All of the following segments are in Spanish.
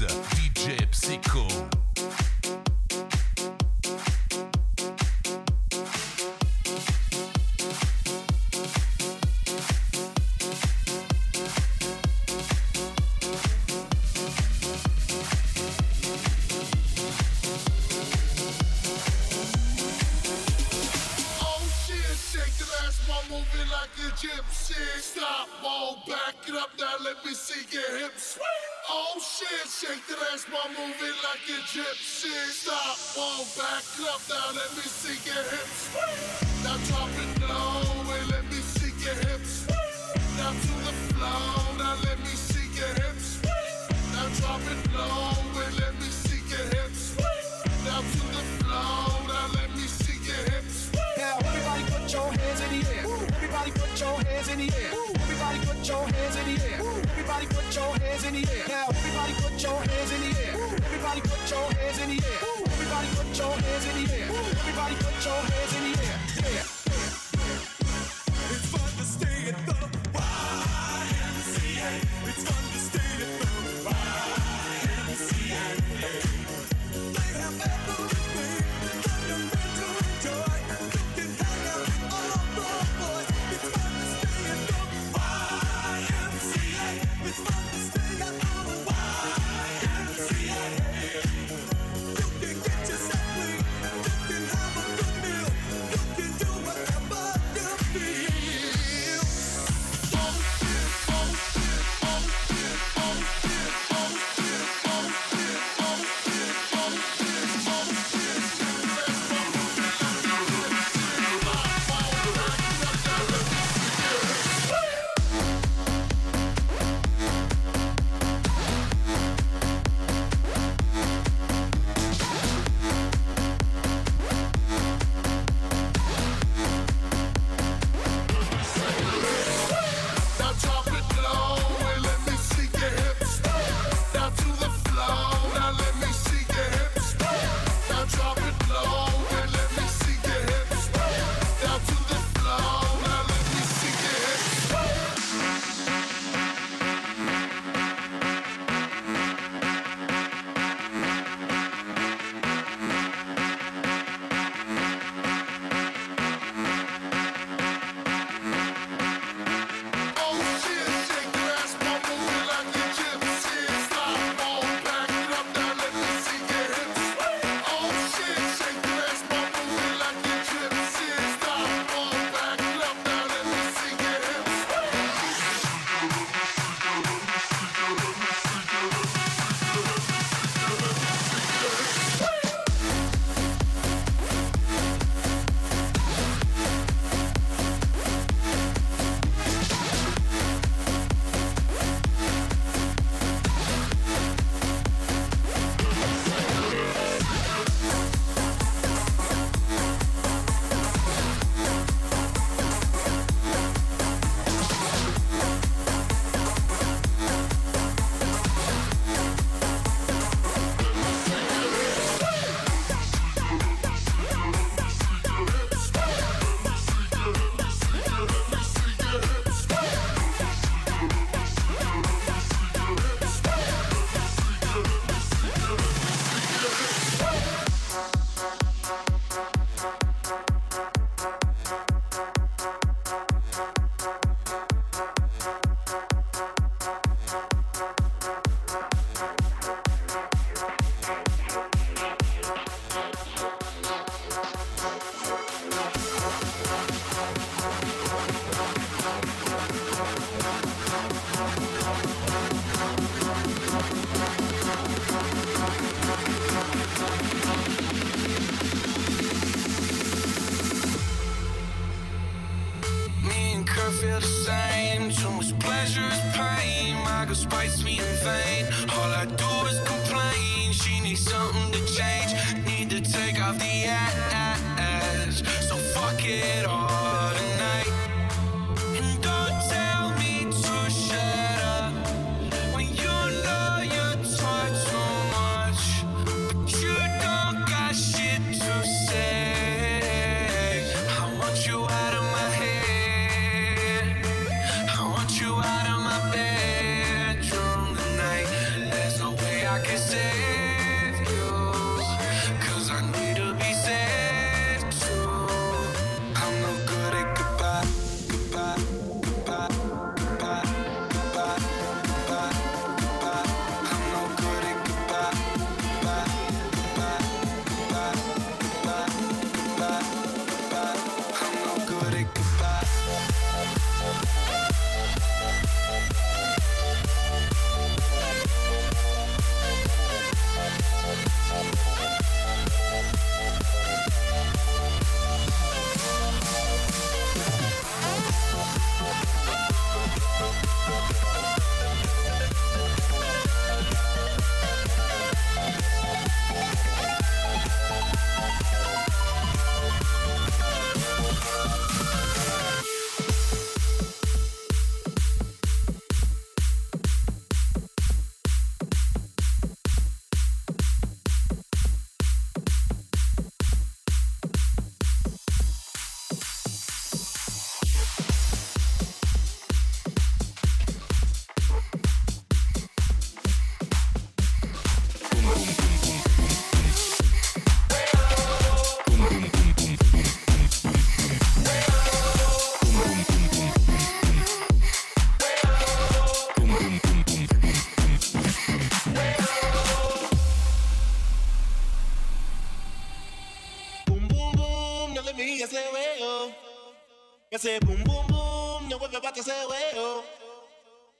mixer.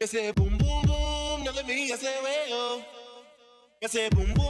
ese boom boom boom, dale mi ese veo. Ese boom boom.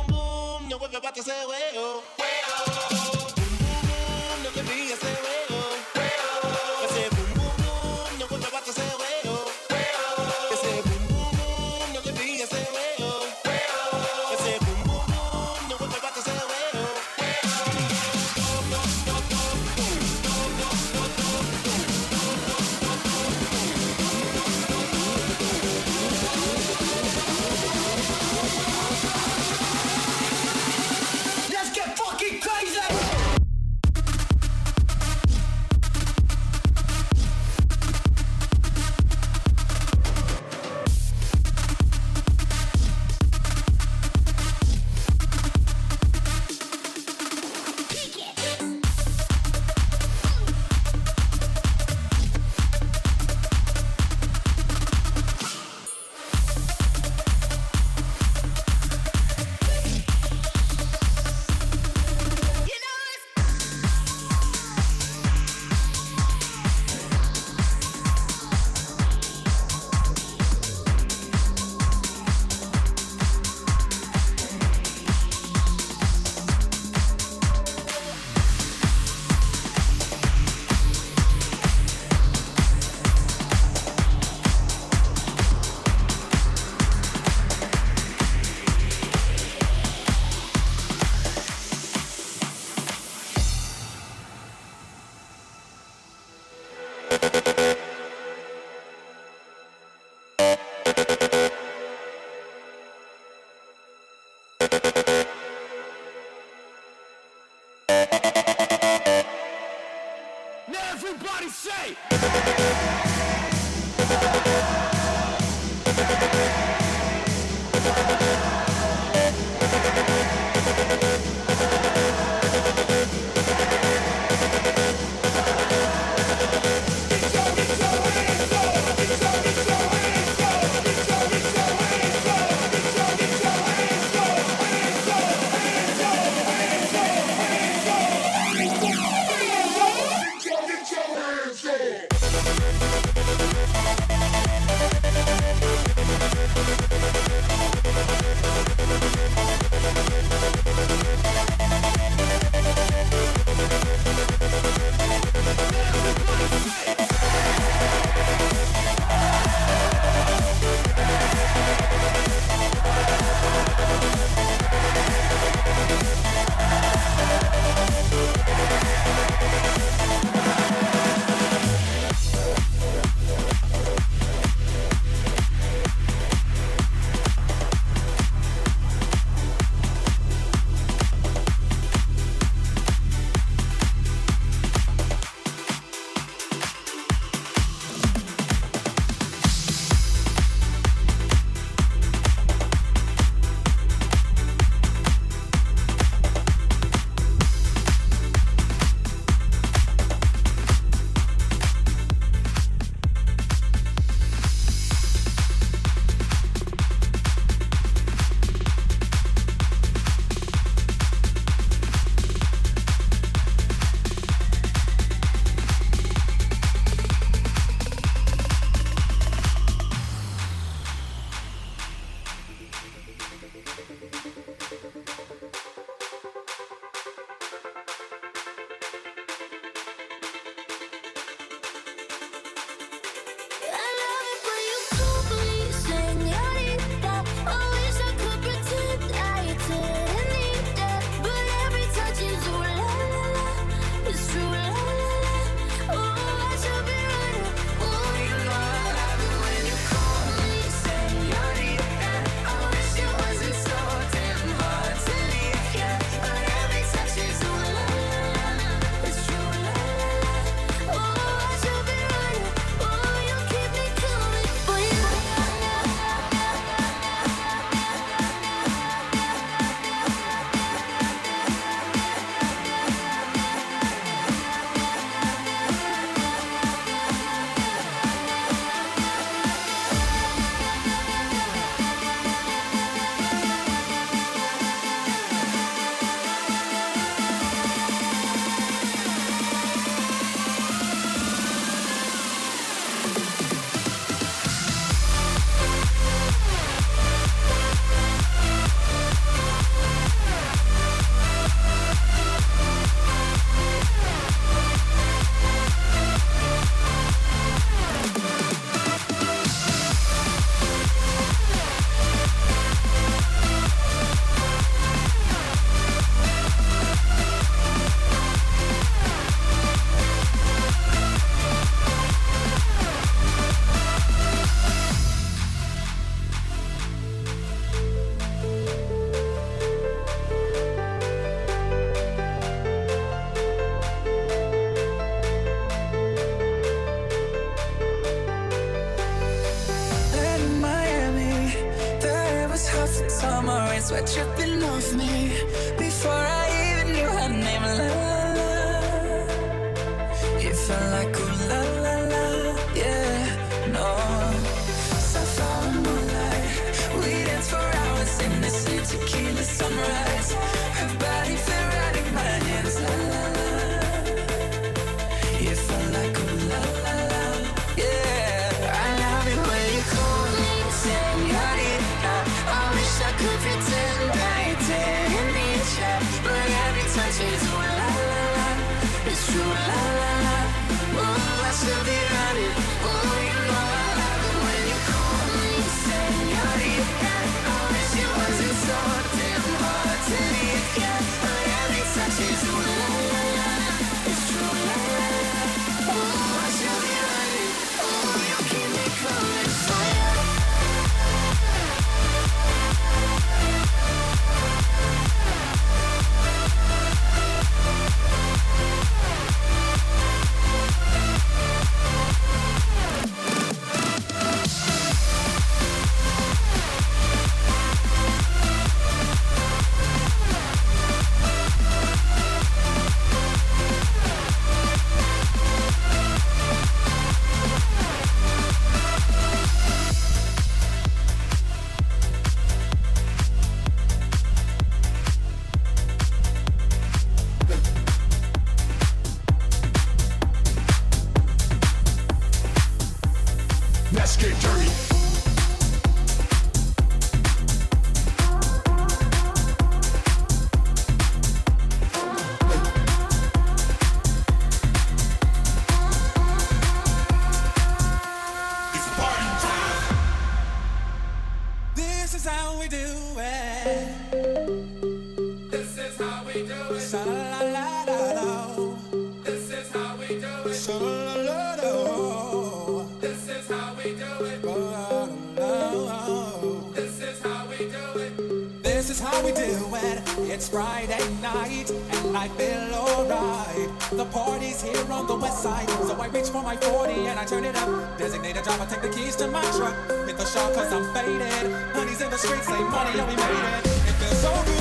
It's Friday night and I feel alright. The party's here on the west side, so I reach for my 40 and I turn it up. Designated driver, take the keys to my truck. Hit the shop cause I'm faded. Honey's in the streets, say money, yeah we made it. It feels so good.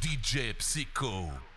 DJ Psycho.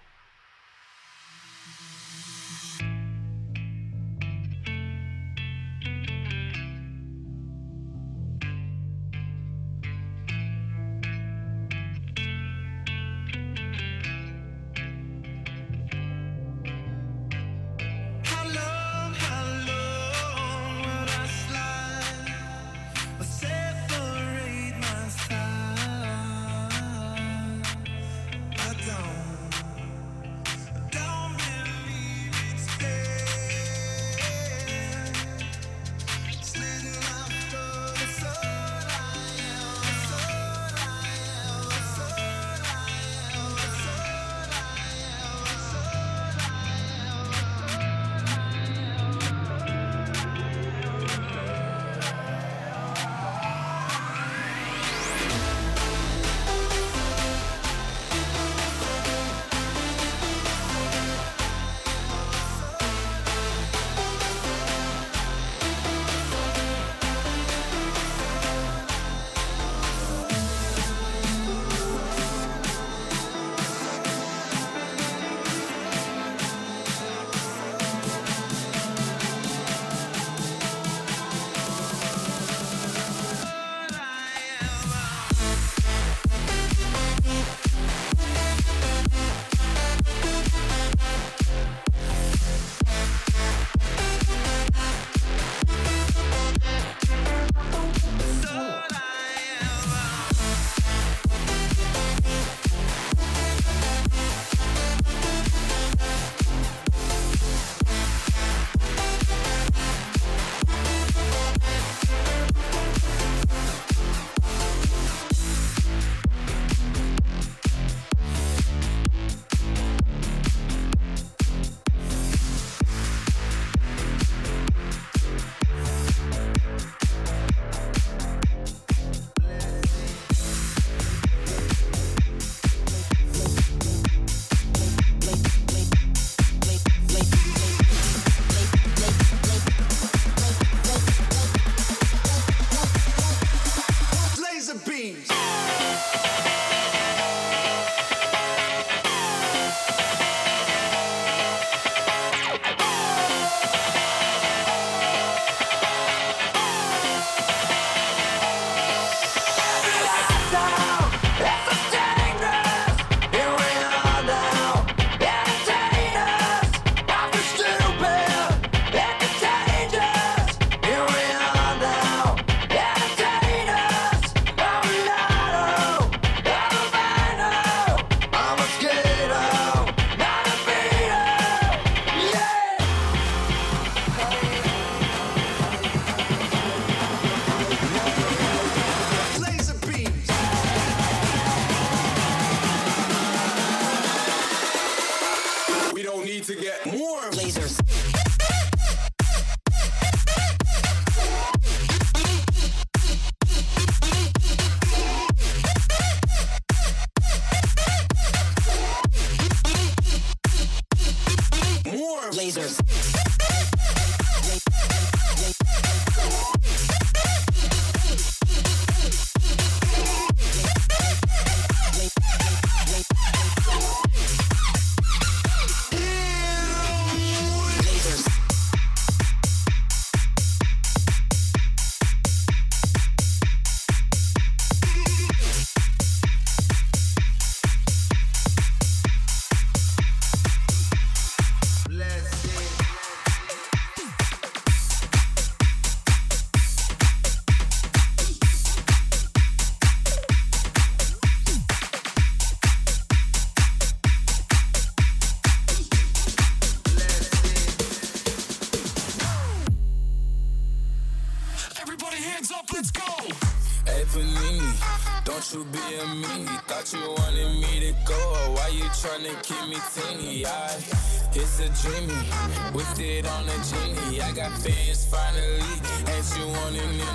cafe is finally at you on an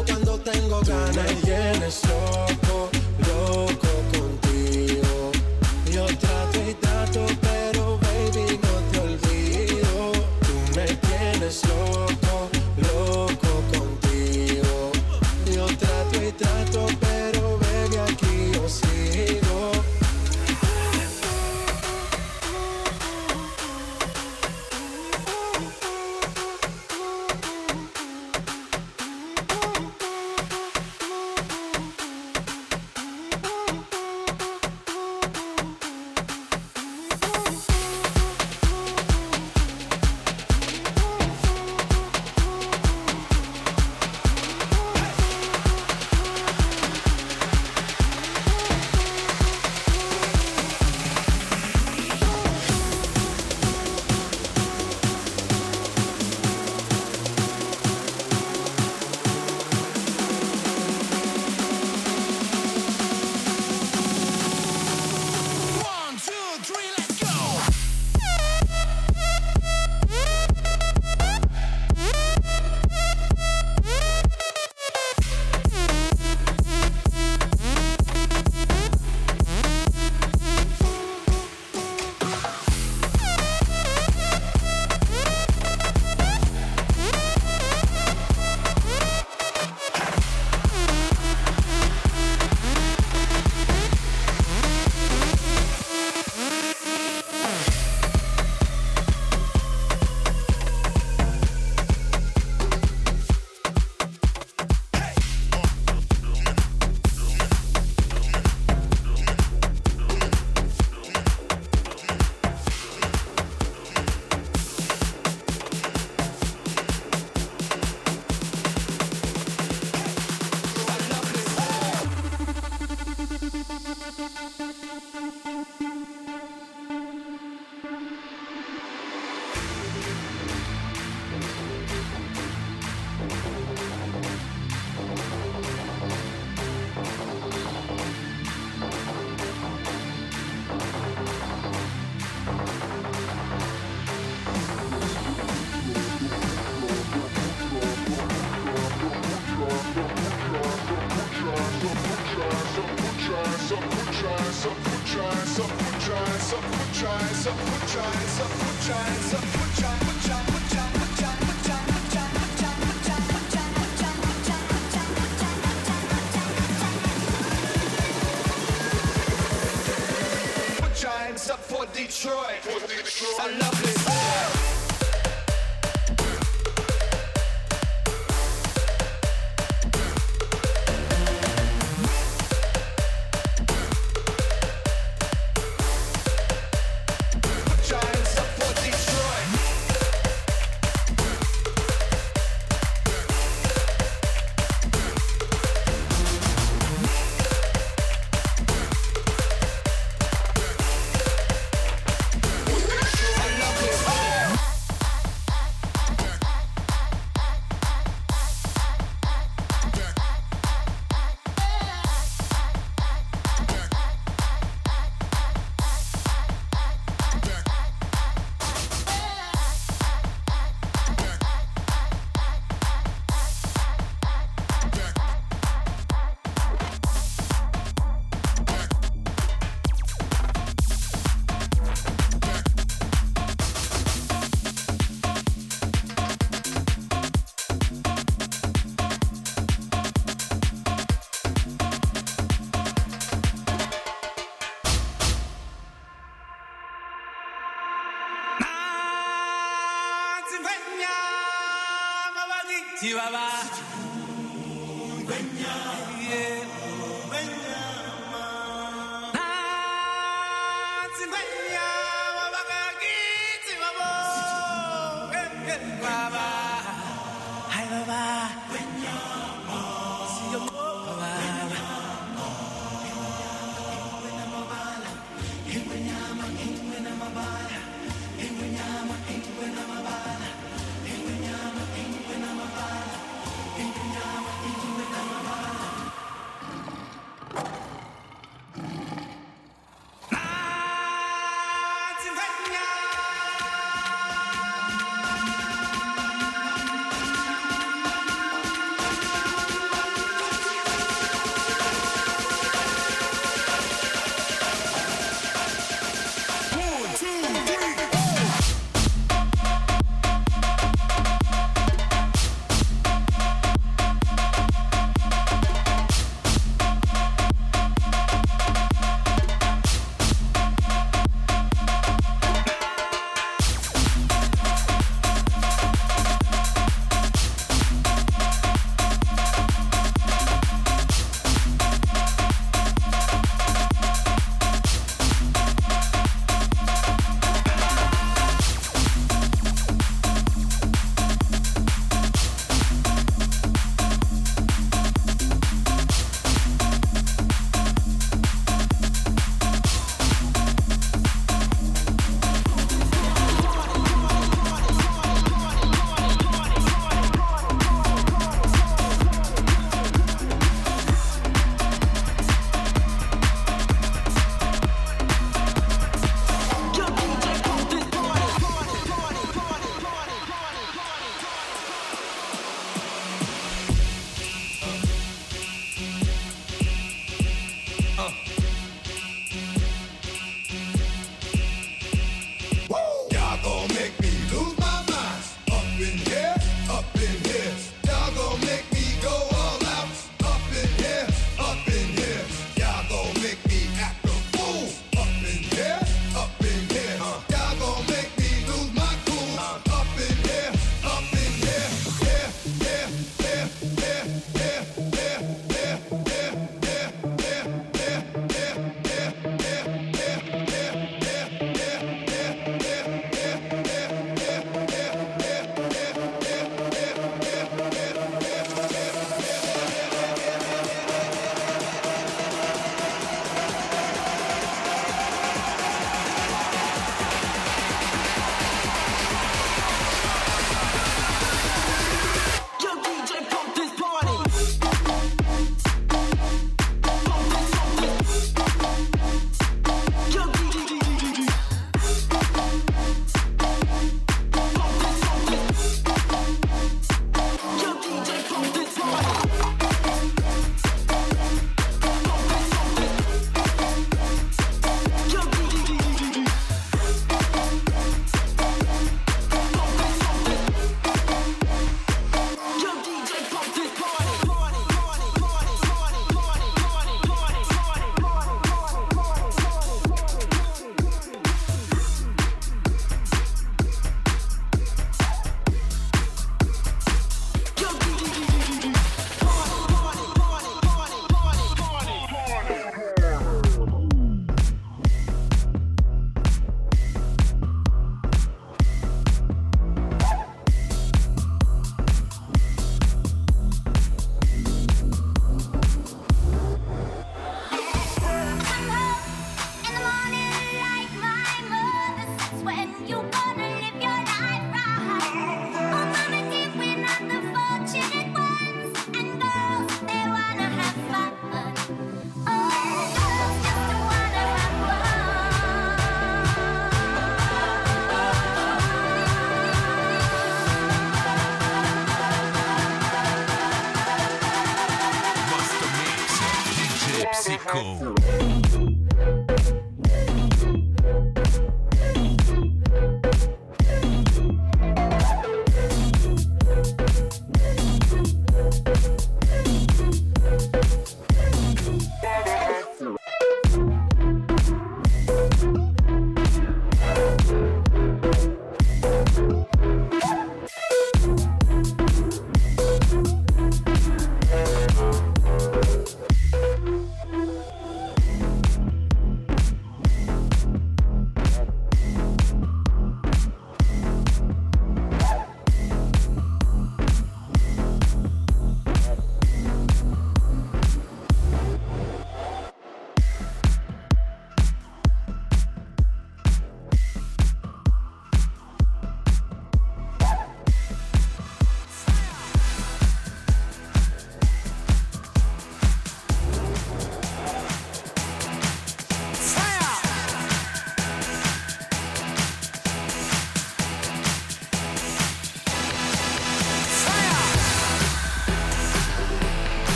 Cuando tengo ganas. Me tienes loco